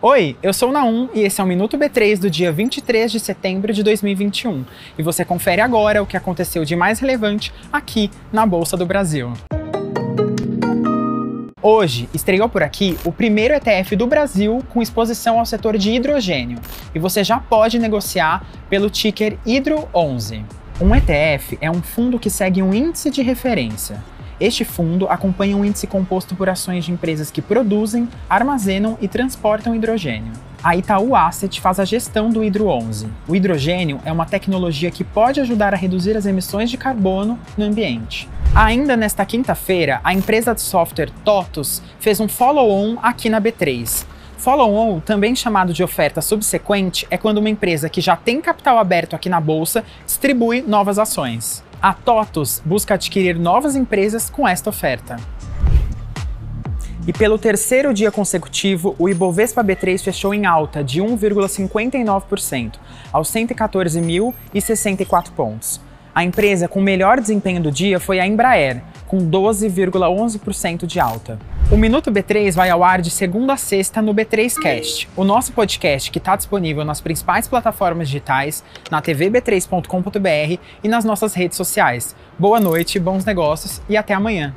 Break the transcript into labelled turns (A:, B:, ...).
A: Oi, eu sou o Naum e esse é o Minuto B3 do dia 23 de setembro de 2021. E você confere agora o que aconteceu de mais relevante aqui na Bolsa do Brasil. Hoje estreou por aqui o primeiro ETF do Brasil com exposição ao setor de hidrogênio e você já pode negociar pelo ticker Hidro11. Um ETF é um fundo que segue um índice de referência. Este fundo acompanha um índice composto por ações de empresas que produzem, armazenam e transportam hidrogênio. A Itaú Asset faz a gestão do Hidro 11. O hidrogênio é uma tecnologia que pode ajudar a reduzir as emissões de carbono no ambiente. Ainda nesta quinta-feira, a empresa de software TOTUS fez um follow-on aqui na B3. Follow-on, também chamado de oferta subsequente, é quando uma empresa que já tem capital aberto aqui na bolsa distribui novas ações. A TOTUS busca adquirir novas empresas com esta oferta. E pelo terceiro dia consecutivo, o Ibovespa B3 fechou em alta de 1,59%, aos 114.064 pontos. A empresa com melhor desempenho do dia foi a Embraer, com 12,11% de alta. O Minuto B3 vai ao ar de segunda a sexta no B3Cast, o nosso podcast que está disponível nas principais plataformas digitais, na tvb3.com.br e nas nossas redes sociais. Boa noite, bons negócios e até amanhã.